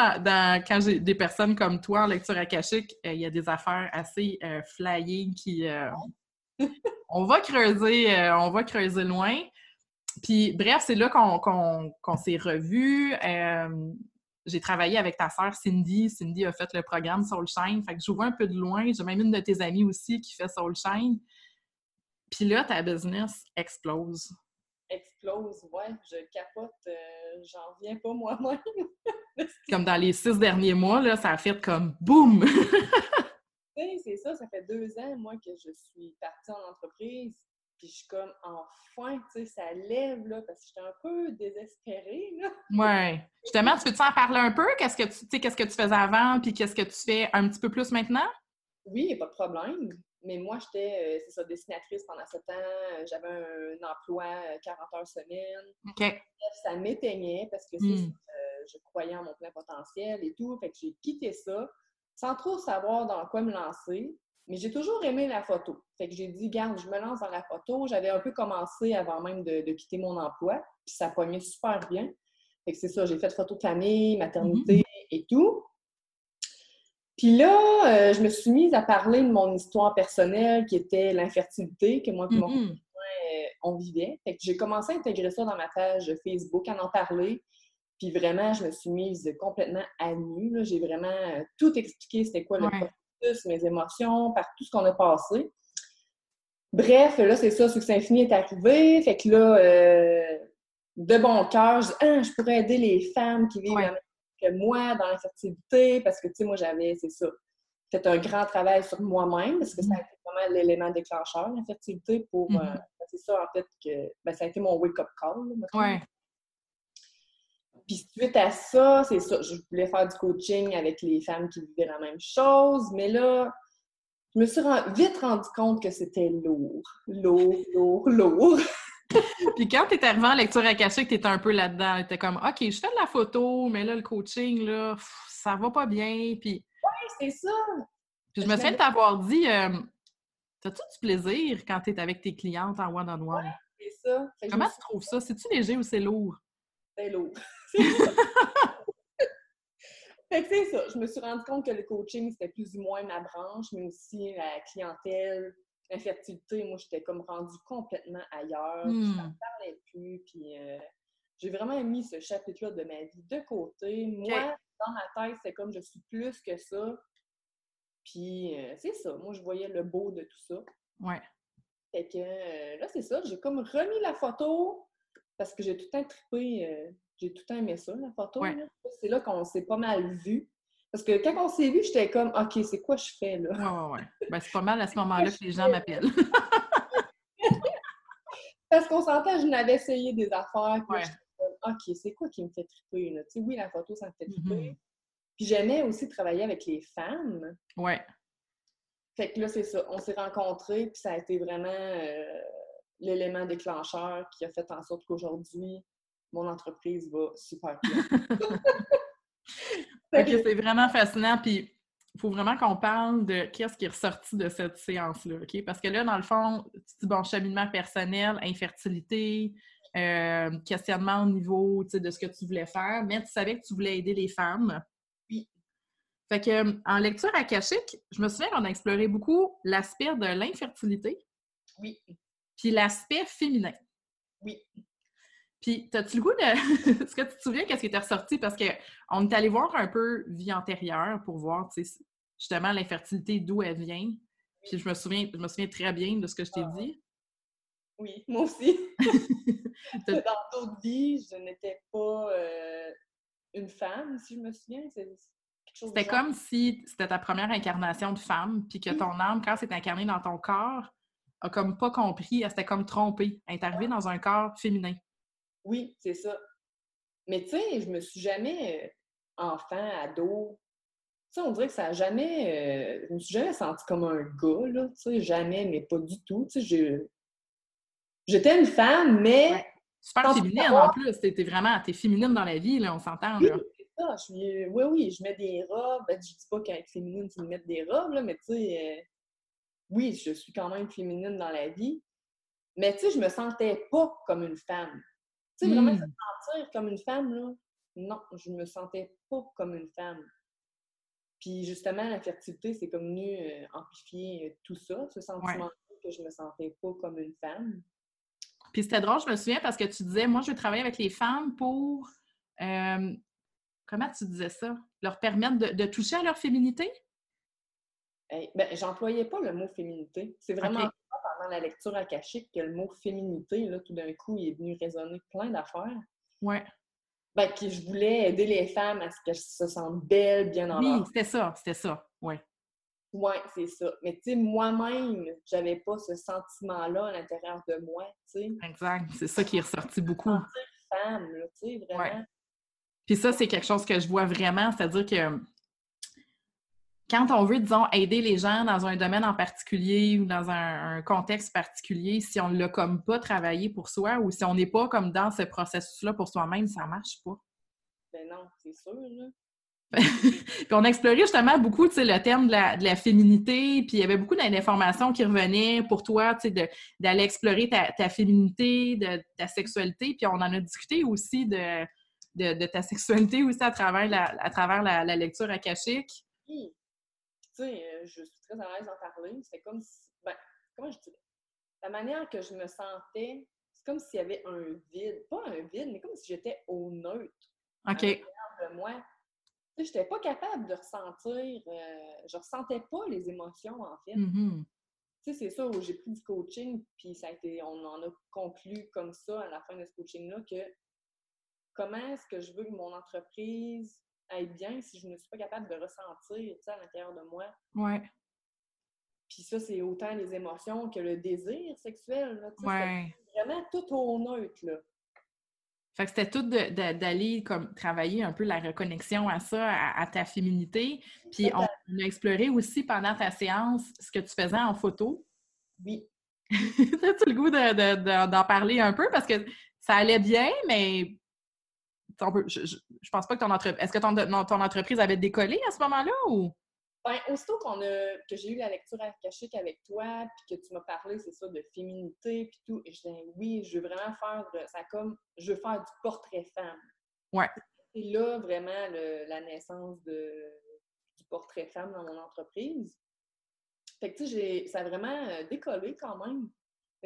quand j'ai des personnes comme toi en lecture akashique, euh, il y a des affaires assez euh, flying qui. Euh, on va creuser, on va creuser loin. Puis, bref, c'est là qu'on s'est revus. j'ai travaillé avec ta sœur Cindy. Cindy a fait le programme Soulshine. Fait que je vois un peu de loin. J'ai même une de tes amies aussi qui fait Soulshine. Puis là, ta business explose explose. Ouais, je capote, euh, j'en viens pas moi-même. comme dans les six derniers mois, là, ça a fait comme boum! c'est ça, ça fait deux ans, moi, que je suis partie en entreprise. Puis je suis comme, enfin, tu sais, ça lève, là, parce que j'étais un peu désespérée, là. Ouais. Justement, tu peux-tu en parler un peu? Qu'est-ce que tu, qu'est-ce que tu faisais avant, puis qu'est-ce que tu fais un petit peu plus maintenant? Oui, pas de problème. Mais moi, j'étais, euh, c'est ça, dessinatrice pendant sept ans. J'avais un, emploi 40 euh, heures semaine. Ça m'éteignait parce que hmm. euh, je croyais en mon plein potentiel et tout. Fait que j'ai quitté ça sans trop savoir dans quoi me lancer. Mais j'ai toujours aimé la photo. Fait que j'ai dit, garde, je me lance dans la photo. J'avais un peu commencé avant même de, quitter mon emploi. Puis ça pognait super bien. Fait que c'est ça, j'ai fait photo de famille, maternité mm-hmm. et tout. Puis là, euh, je me suis mise à parler de mon histoire personnelle qui était l'infertilité, que moi et mon mm-hmm. euh, on vivait. Fait que j'ai commencé à intégrer ça dans ma page Facebook, à en parler. Puis vraiment, je me suis mise complètement à nu. J'ai vraiment euh, tout expliqué c'était quoi le processus, mes émotions, par tout ce qu'on a passé. Bref, là, c'est ça, Succès Infini est arrivé. Fait que là, de bon cœur, je dis ah, je pourrais aider les femmes qui vivent que moi dans l'infertilité, parce que, tu sais, moi, j'avais, c'est ça, fait un grand travail sur moi-même, parce que ça a été vraiment l'élément déclencheur, l'infertilité, pour... Euh, mm-hmm. c'est ça, en fait, que ben, ça a été mon wake-up call. ouais. Puis suite à ça, c'est ça, je voulais faire du coaching avec les femmes qui vivaient la même chose, mais là, je me suis vite rendu compte que c'était lourd, lourd, lourd, lourd. Puis quand t'es arrivé en lecture akashique, t'étais un peu là-dedans. T'étais comme, OK, je fais de la photo, mais là, le coaching, là, ça va pas bien. Puis... Oui, c'est ça. Puis je me souviens de t'avoir dit, euh, t'as-tu du plaisir quand t'es avec tes clientes en one-on-one? c'est ça. Comment tu trouves ça? C'est-tu léger ou c'est lourd? C'est lourd. fait que c'est ça. Je me suis rendu compte que le coaching, c'était plus ou moins ma branche, mais aussi la clientèle, l'infertilité. Moi, j'étais comme rendue complètement ailleurs. Je ne hmm. parlais plus. Puis euh, j'ai vraiment mis ce chapitre-là de ma vie de côté. Moi, dans ma tête, c'est comme je suis plus que ça. Puis euh, c'est ça. Moi, je voyais le beau de tout ça. Ouais. Fait que euh, là, c'est ça. J'ai comme remis la photo parce que j'ai tout un trippé j'ai tout aimé ça, la photo. C'est là qu'on s'est pas mal vu. Parce que quand on s'est vu, j'étais comme, OK, c'est quoi je fais là? Ouais, ouais, ouais. Ben, c'est pas mal à ce moment-là que les gens m'appellent. Parce qu'on sentait, je n'avais essayé des affaires. Ouais. OK, c'est quoi qui me fait triper? Là? Tu sais, oui, la photo, ça me fait triper. Mm-hmm. Puis j'aimais aussi travailler avec les femmes. Ouais. Fait que là, c'est ça. On s'est rencontrés, puis ça a été vraiment euh, l'élément déclencheur qui a fait en sorte qu'aujourd'hui, mon entreprise va super bien. c'est vraiment fascinant. Puis, il faut vraiment qu'on parle de qu'est-ce qui est ressorti de cette séance-là, OK? Parce que là, dans le fond, tu dis, bon, cheminement personnel, infertilité, euh, questionnement au niveau de ce que tu voulais faire, mais tu savais que tu voulais aider les femmes. Oui. Fait que, en lecture akashique, je me souviens qu'on a exploré beaucoup l'aspect de l'infertilité. Oui. Puis l'aspect féminin. Oui. Puis, as-tu le goût de. Est-ce que tu te souviens qu'est-ce qui était ressorti? Parce qu'on est allé voir un peu vie antérieure pour voir, tu sais, justement, l'infertilité, d'où elle vient. Puis, je me souviens, je me souviens très bien de ce que je t'ai ah. dit. Oui, moi aussi. Dans d'autres vies, je n'étais pas euh, une femme, si je me souviens. C'était comme si c'était ta première incarnation de femme, puis que ton âme, quand c'est incarné dans ton corps, a comme pas compris, elle s'était comme trompée. Elle est arrivée dans un corps féminin. Oui, c'est ça. Mais tu sais, je me suis jamais, euh, enfant, ado, tu sais, on dirait que ça a jamais, euh, je me suis jamais sentie comme un gars, là, tu sais, jamais, mais pas du tout. Tu sais, j'étais une femme, mais... Super féminine, en plus. T'es vraiment, t'es féminine dans la vie, là, on s'entend, là. Oui, ça. Je suis, oui, oui, je mets des robes. Ben, je dis pas qu'être féminine, de mettre des robes, là, mais tu sais, euh, oui, je suis quand même féminine dans la vie. Mais tu sais, je me sentais pas comme une femme. Tu sais, vraiment se mmh. sentir comme une femme, là, non, je me sentais pas comme une femme. Puis justement, la fertilité, c'est comme venu euh, amplifier euh, tout ça, ce sentiment que je me sentais pas comme une femme. Puis c'était drôle, je me souviens, parce que tu disais, moi, je veux travailler avec les femmes pour. Euh, comment tu disais ça? Leur permettre de, toucher à leur féminité? ben, j'employais pas le mot féminité. C'est vraiment la lecture akashique que le mot féminité, là, tout d'un coup, il est venu résonner plein d'affaires. Ouais. Ben, que je voulais aider les femmes à ce qu'elles se sentent belles, bien en Oui, c'était ça, c'était ça, ouais. Ouais, c'est ça. Mais tu sais, moi-même, j'avais pas ce sentiment-là à l'intérieur de moi, tu sais. Exact, c'est ça qui est ressorti beaucoup. femme, tu sais, vraiment. Puis ça, c'est quelque chose que je vois vraiment, c'est-à-dire que quand on veut, disons, aider les gens dans un domaine en particulier ou dans un, contexte particulier, si on ne l'a comme pas travaillé pour soi ou si on n'est pas comme dans ce processus-là pour soi-même, ça ne marche pas. Ben non, c'est sûr, là. puis on a exploré justement beaucoup le terme de la, féminité, puis il y avait beaucoup d'informations qui revenaient pour toi d'aller explorer ta, féminité, de, ta sexualité, puis on en a discuté aussi de, de, ta sexualité aussi à travers la, à travers la, lecture akashique. Oui tu sais, euh, je suis très à l'aise d'en parler. C'est comme si, ben, comment je dirais? La manière que je me sentais, c'est comme s'il y avait un vide. Pas un vide, mais comme si j'étais au neutre. OK. de moi. Tu sais, j'étais pas capable de ressentir, euh, je ressentais pas les émotions, en fait. Mm-hmm. Tu sais, c'est ça où j'ai pris du coaching, puis ça a été, on en a conclu comme ça à la fin de ce coaching-là que comment est-ce que je veux que mon entreprise être bien si je ne suis pas capable de ressentir à l'intérieur de moi. Ouais. Puis ça, c'est autant les émotions que le désir sexuel. ouais. Vraiment tout au neutre. Là. Fait que c'était tout d'aller comme travailler un peu la reconnexion à ça, à, ta féminité. Puis on, a exploré aussi pendant ta séance ce que tu faisais en photo. Oui. As-tu le goût d'en parler un peu? Parce que ça allait bien, mais je, je, pense pas que ton entreprise. Est-ce que ton, ton, entreprise avait décollé à ce moment-là ou? Ben, aussitôt qu'on a, que j'ai eu la lecture akashique avec toi, puis que tu m'as parlé, c'est ça, de féminité, puis tout, et je disais, oui, je veux vraiment faire, ça comme, je veux faire du portrait femme. Ouais. C'est là, vraiment, la naissance de, du portrait femme dans mon entreprise. Fait que, tu sais, ça a vraiment euh, décollé quand même.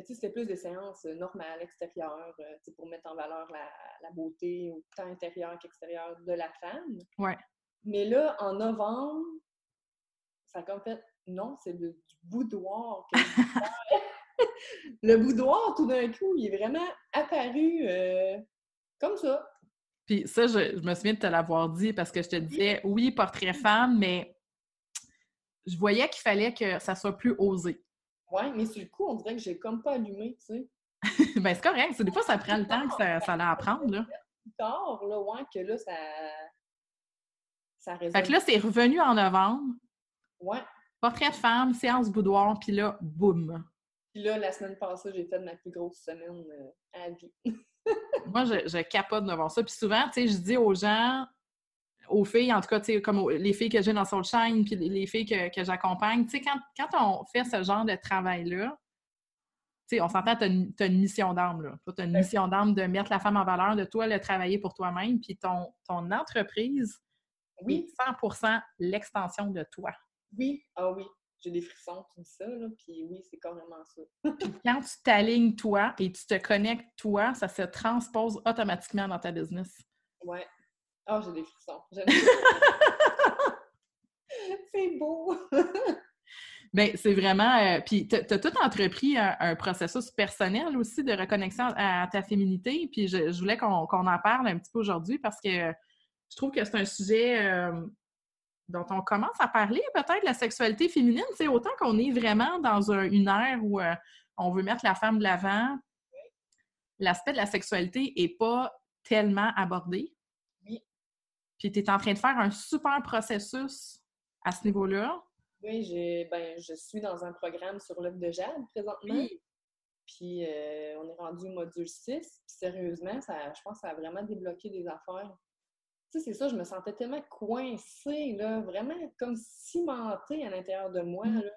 Mais tu sais, c'était plus des séances euh, normales, extérieures, euh, pour mettre en valeur la, la beauté, autant intérieure qu'extérieure de la femme. Ouais. Mais là, en novembre, ça a comme fait non, c'est du boudoir. le boudoir, tout d'un coup, il est vraiment apparu euh, comme ça. Puis ça, je, me souviens de te l'avoir dit parce que je te disais, oui, portrait femme, mais je voyais qu'il fallait que ça soit plus osé. Oui, mais sur le coup, on dirait que j'ai comme pas allumé, tu sais. ben, c'est correct. Des fois, ça prend le temps que ça, ça allait apprendre, là. Plus tard, là, ouais, que là, ça. Ça résonne. Fait que là, c'est revenu en novembre. Ouais. Portrait de femme, séance boudoir, puis là, boum. Puis là, la semaine passée, j'ai fait ma plus grosse semaine euh, à vie. Moi, je, je, capote de voir ça. Puis souvent, tu sais, je dis aux gens, aux filles, en tout cas, tu sais, comme les filles que j'ai dans Soulshine, puis les filles que, que j'accompagne, tu sais, quand, quand, on fait ce genre de travail-là, tu sais, on s'entend, tu as, une mission d'âme, là. Tu as une mission d'âme de mettre la femme en valeur, de toi, le travailler pour toi-même, puis ton, ton entreprise, oui. 100% l'extension de toi. Oui, ah oui, j'ai des frissons, dis ça, là, puis oui, c'est carrément ça. puis quand tu t'alignes toi et tu te connectes toi, ça se transpose automatiquement dans ta business. Ouais. Ah, j'ai des frissons. c'est beau! Bien, c'est vraiment. Euh, puis, tu as, tout entrepris un, processus personnel aussi de reconnexion à, ta féminité. Puis, je, voulais qu'on en parle un petit peu aujourd'hui parce que je trouve que c'est un sujet euh, dont on commence à parler peut-être la sexualité féminine. C'est autant qu'on est vraiment dans une ère où euh, on veut mettre la femme de l'avant, l'aspect de la sexualité n'est pas tellement abordé. Oui. Puis tu es en train de faire un super processus à ce niveau-là. Oui, ben, je suis dans un programme sur l'œuvre de Jade présentement. Puis euh, on est rendu au module 6. Puis sérieusement, ça, je pense que ça a vraiment débloqué des affaires tu sais, c'est ça, je me sentais tellement coincée, là, vraiment comme cimentée à l'intérieur de moi, là,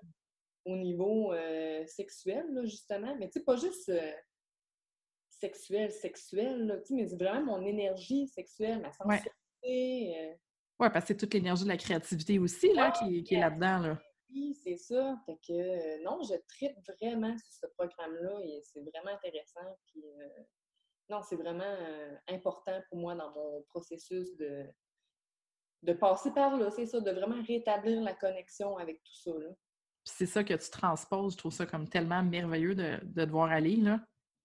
au niveau euh, sexuel, là, justement. Mais tu sais, pas juste euh, sexuel, sexuel, là, mais c'est vraiment mon énergie sexuelle, ma sensibilité. Oui, euh. parce que c'est toute l'énergie de la créativité aussi, là, qui, qui, est là-dedans, là. Oui, c'est ça. Fait que, non, je tripe vraiment sur ce programme-là et c'est vraiment intéressant. Puis, non, c'est vraiment euh, important pour moi dans mon processus de, de passer par là, c'est ça, de vraiment rétablir la connexion avec tout ça. Là. c'est ça que tu transposes, je trouve ça comme tellement merveilleux de, de te voir aller, là.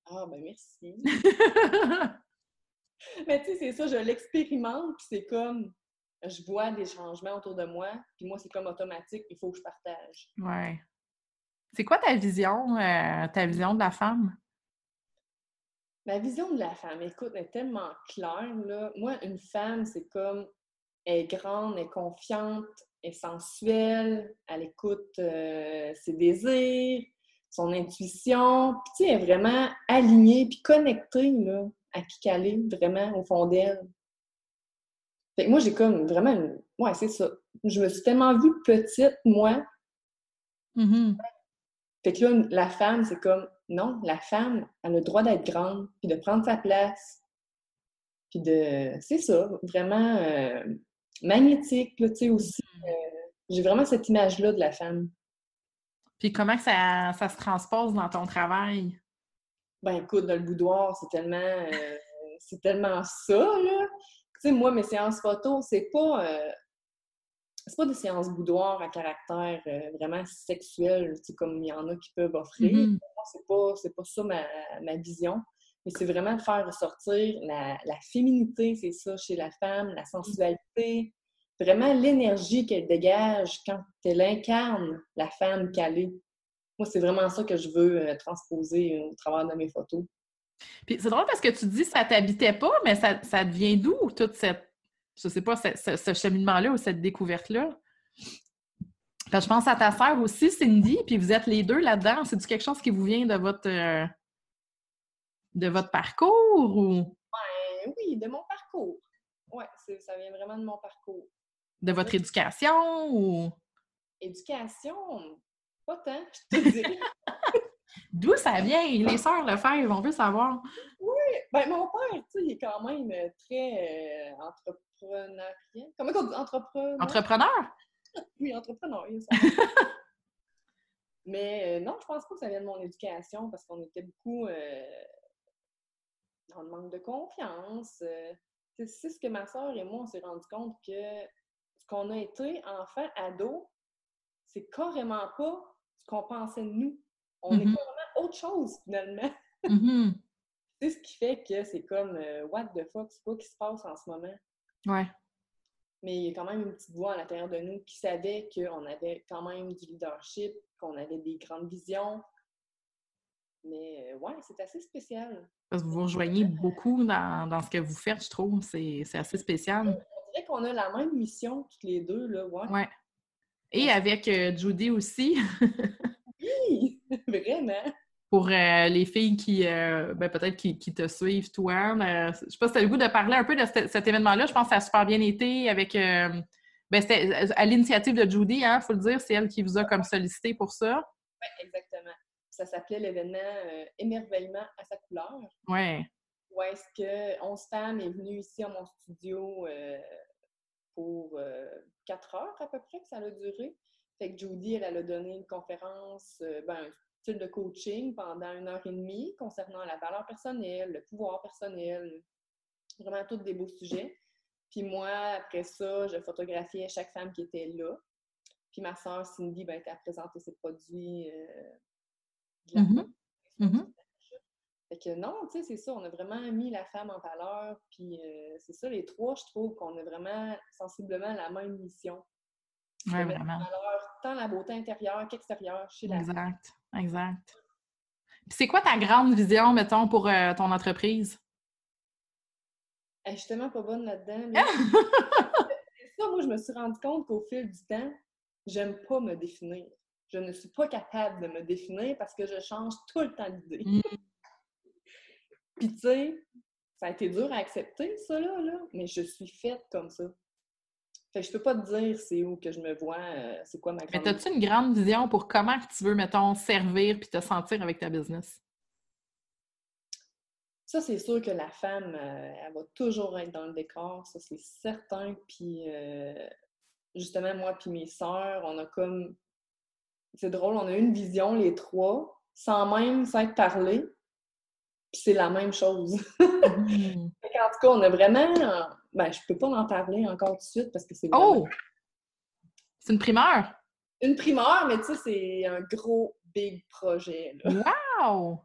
Ah, ben merci. Mais tu sais, c'est ça, je l'expérimente, puis c'est comme, je vois des changements autour de moi, puis moi, c'est comme automatique, il faut que je partage. Ouais. C'est quoi ta vision, euh, ta vision de la femme? Ma vision de la femme, écoute, est tellement claire. Là. Moi, une femme, c'est comme, elle est grande, elle est confiante, elle est sensuelle, elle écoute euh, ses désirs, son intuition, puis tu sais, elle est vraiment alignée, puis connectée là, à vraiment, au fond d'elle. Fait que moi, j'ai comme vraiment une... Ouais, c'est ça. Je me suis tellement vue petite, moi. Mm-hmm. Fait que là, la femme, c'est comme non, la femme a le droit d'être grande, puis de prendre sa place, puis de... C'est ça, vraiment euh, magnétique, tu sais, aussi. Mm-hmm. Euh, j'ai vraiment cette image-là de la femme. Puis comment ça, ça se transpose dans ton travail? Ben écoute, dans le boudoir, c'est tellement... Euh, c'est tellement ça, là. Tu sais, moi, mes séances photo, c'est pas c'est pas des séances boudoir à caractère euh, vraiment sexuel, comme il y en a qui peuvent offrir. Mm-hmm. C'est pas, pas ça ma, vision. Mais c'est vraiment de faire ressortir la, féminité, c'est ça, chez la femme, la sensualité, vraiment l'énergie qu'elle dégage quand elle incarne la femme qu'elle est. Moi, c'est vraiment ça que je veux euh, transposer au travers de mes photos. Puis c'est drôle parce que tu dis que ça t'habitait pas, mais ça, ça devient d'où toute cette, je sais pas, ce, cheminement-là ou cette découverte-là? je pense à ta sœur aussi, Cindy, puis vous êtes les deux là-dedans. C'est-tu quelque chose qui vous vient de votre euh, de votre parcours ou? Ben, oui, de mon parcours. Oui, ça vient vraiment de mon parcours. De votre éducation ou? Éducation, pas tant, je te dis. D'où ça vient? Les sœurs Lefebvre, on veut savoir. Oui, ben mon père, tu sais, il est quand même très euh, entrepreneurial. Comment on dit? Entrepreneur? Entrepreneur? oui, entrepreneur. Mais euh, non, je pense pas que ça vient de mon éducation parce qu'on était beaucoup euh, dans le manque de confiance. c'est ce que ma soeur et moi, on s'est rendu compte que ce qu'on a été enfant, ado, c'est carrément pas qu'on pensait de nous. On est mm-hmm. carrément autre chose, finalement. Mm-hmm. c'est ce qui fait que c'est comme euh, What the fuck, c'est quoi qui se passe en ce moment? Ouais. Mais il y a quand même une petite voix à l'intérieur de nous qui savait qu'on avait quand même du leadership, qu'on avait des grandes visions. Mais euh, ouais, c'est assez spécial. Parce que vous vous rejoignez beaucoup dans, dans, ce que vous faites, je trouve. C'est assez spécial. On dirait qu'on a la même mission, toutes les deux, là, ouais. ouais. Et avec euh, Judy aussi. oui, vraiment. Pour euh, les filles qui, euh, ben, peut-être qui, te suivent, toi, je sais pas si tu as le goût de parler un peu de cet, événement-là. Je pense que ça a super bien été avec. ben, c'était à l'initiative de Judy, il hein, faut le dire, c'est elle qui vous a comme sollicité pour ça. Oui, exactement. Ça s'appelait l'événement Émerveillement à sa couleur. Oui. Où est-ce que 11 femmes est venue ici à mon studio pour quatre heures à peu près que ça a duré. Fait que Judy, elle, a donné une conférence, euh, ben, un style de coaching pendant une heure et demie concernant la valeur personnelle, le pouvoir personnel, vraiment tous des beaux sujets. Puis moi, après ça, je photographiais chaque femme qui était là. Puis ma soeur Cindy ben, était à présenter ses produits euh, fait que non, tu sais, c'est ça, on a vraiment mis la femme en valeur, puis euh, c'est ça, les trois, je trouve qu'on a vraiment sensiblement la même mission. Oui, vraiment. En valeur tant la beauté intérieure qu'extérieure chez la Exact, exact. Puis c'est quoi ta grande vision, mettons, pour euh, ton entreprise? Elle est justement pas bonne là-dedans. c'est ça, moi, je me suis rendu compte qu'au fil du temps, j'aime pas me définir. Je ne suis pas capable de me définir parce que je change tout le temps d'idée. Puis, tu sais, ça a été dur à accepter, ça, là, là, mais je suis faite comme ça. Fait que je peux pas te dire c'est où que je me vois, euh, c'est quoi ma grande... Mais as-tu une grande vision pour comment tu veux, mettons, servir puis te sentir avec ta business? Ça, c'est sûr que la femme, euh, elle va toujours être dans le décor, ça, c'est certain. Puis, euh, justement, moi puis mes sœurs, on a comme... C'est drôle, on a une vision, les trois, sans même s'être parlé, c'est la même chose. Mmh. en tout cas, on a vraiment. Ben, je peux pas en parler encore tout de suite parce que c'est. Oh! C'est une primeur! Une primeur, mais tu sais, c'est un gros, big projet. Wow!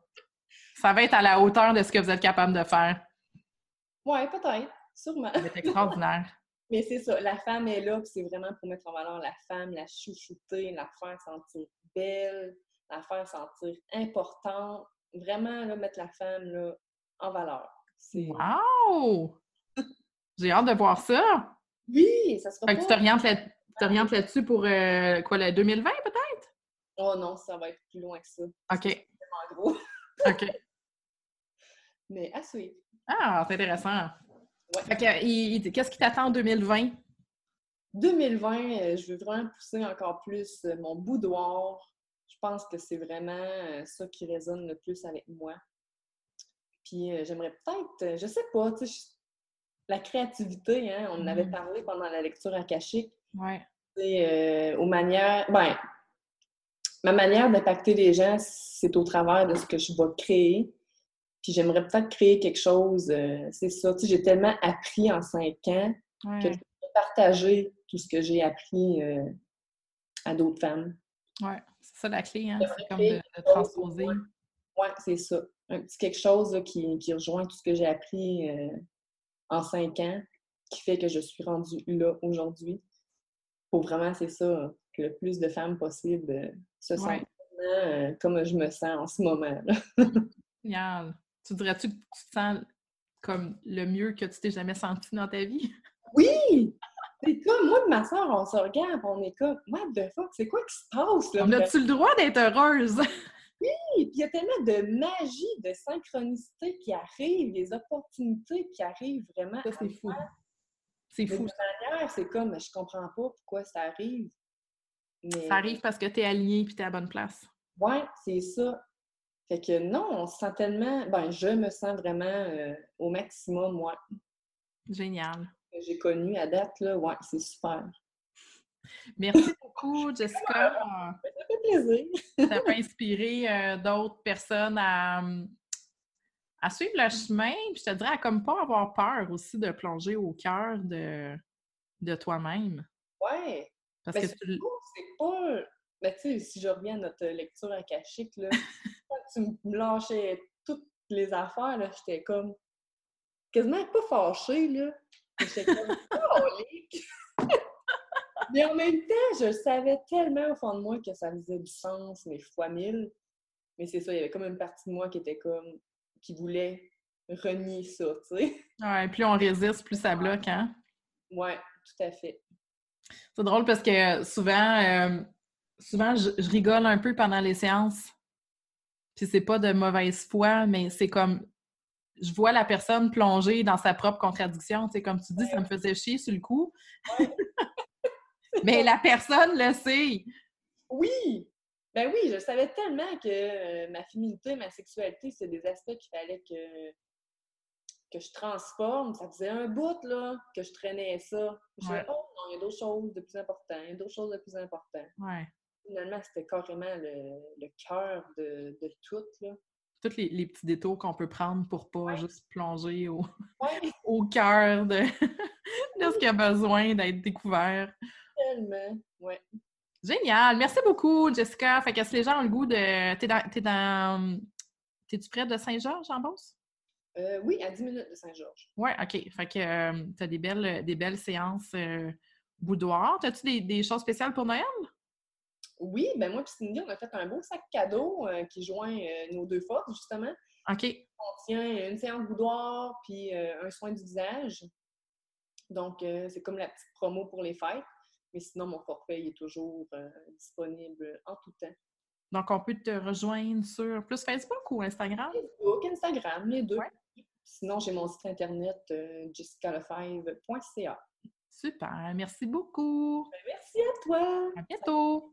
Ça va être à la hauteur de ce que vous êtes capable de faire. Ouais, peut-être. Sûrement. C'est extraordinaire. mais c'est ça, la femme est là, puis c'est vraiment pour mettre en valeur la femme, la chouchouter, la faire sentir belle, la faire sentir importante, vraiment là, mettre la femme là, en valeur. Wow! J'ai hâte de voir ça! Oui, ça sera fait que tu t'orientes là, dessus pour euh, quoi, le 2020 peut-être? Oh non, ça va être plus loin que ça. OK. C'est gros. OK. Mais à suivre. Ah, c'est intéressant. Fait que, qu'est-ce qui t'attend en 2020? 2020, euh, je veux vraiment pousser encore plus euh, mon boudoir, pense que c'est vraiment euh, ça qui résonne le plus avec moi. Puis euh, j'aimerais peut-être, euh, je sais pas, tu sais, la créativité, hein, on en avait mm. parlé pendant la lecture akashique. Ouais. Euh, aux manières, ben, ma manière d'impacter les gens, c'est au travers de ce que je vais créer. Puis j'aimerais peut-être créer quelque chose, c'est ça. Tu sais, j'ai tellement appris en cinq ans que je peux partager tout ce que j'ai appris à d'autres femmes. C'est ça la clé, hein? C'est comme de, transposer. Oui, c'est ça. Un petit quelque chose qui, qui, rejoint tout ce que j'ai appris euh, en cinq ans, qui fait que je suis rendue là aujourd'hui. Pour vraiment, c'est ça, que le plus de femmes possible euh, se sentent euh, comme je me sens en ce moment. Génial. Tu dirais-tu que tu te sens comme le mieux que tu t'es jamais senti dans ta vie? Oui! C'est comme, moi et ma soeur, on se regarde, on est comme, what the fuck, c'est quoi qui se passe là? On a-tu le droit d'être heureuse? Oui! Puis il y a tellement de magie, de synchronicité qui arrive, des opportunités qui arrivent vraiment. Ça, c'est fou. C'est fou. De manière, c'est comme, je comprends pas pourquoi ça arrive. Ça arrive parce que tu es aligné et tu es à la bonne place. Ouais, c'est ça. Fait que non, on se sent tellement. Ben, je me sens vraiment euh, au maximum, moi. Génial. Que j'ai connu à date, là, ouais, c'est super. Merci beaucoup, Jessica. Ça fait plaisir. ça peut inspirer euh, d'autres personnes à, à, suivre le chemin. Puis je te dirais à comme pas avoir peur aussi de plonger au cœur de, de toi-même. Ouais. Parce que c'est pas. Ben, tu sais, si je reviens à notre lecture akashique, là, quand tu me lâchais toutes les affaires, là, j'étais comme quasiment pas fâchée, là. J'étais comme oh, Mais en même temps, je savais tellement au fond de moi que ça faisait du sens, mais fois mille. Mais c'est ça, il y avait comme une partie de moi qui était comme qui voulait renier ça, tu sais. Ouais, plus on résiste, plus ça bloque, hein? Ouais, tout à fait. C'est drôle parce que souvent, euh, souvent je, rigole un peu pendant les séances. Puis c'est pas de mauvaise foi, mais c'est comme je vois la personne plonger dans sa propre contradiction. Tu sais, comme tu dis, ça me faisait chier sur le coup. mais la personne le sait. Oui! Ben oui, je savais tellement que euh, ma féminité, ma sexualité, c'est des aspects qu'il fallait que que je transforme, ça faisait un bout là, que je traînais ça. Je disais, oh non, il y a d'autres choses de plus importantes, il y a d'autres choses de plus importantes. Ouais. Finalement, c'était carrément le, le cœur de, de, tout. Là. Tous les, les, petits détours qu'on peut prendre pour pas juste plonger au, au cœur de, de ce qui a besoin d'être découvert. Tellement, ouais. Génial! Merci beaucoup, Jessica. Fait que si les gens ont le goût de. T'es dans. T'es dans... T'es-tu près de Saint-Georges en Beauce? Euh, oui, à 10 minutes de Saint-Georges. Oui, OK. Fait que euh, tu as des belles, des belles séances euh, boudoir. As-tu des, des, choses spéciales pour Noël? Oui, ben moi et Cindy, on a fait un beau sac cadeau qui joint nos deux forces, justement. OK. On tient une séance boudoir puis un soin du visage. Donc, c'est comme la petite promo pour les fêtes. Mais sinon, mon forfait est toujours disponible en tout temps. Donc, on peut te rejoindre sur plus Facebook ou Instagram? Facebook, Instagram, les deux. Sinon, j'ai mon site internet euh, jessicalefebvre.ca. Super, merci beaucoup. Ben, merci à toi. À bientôt.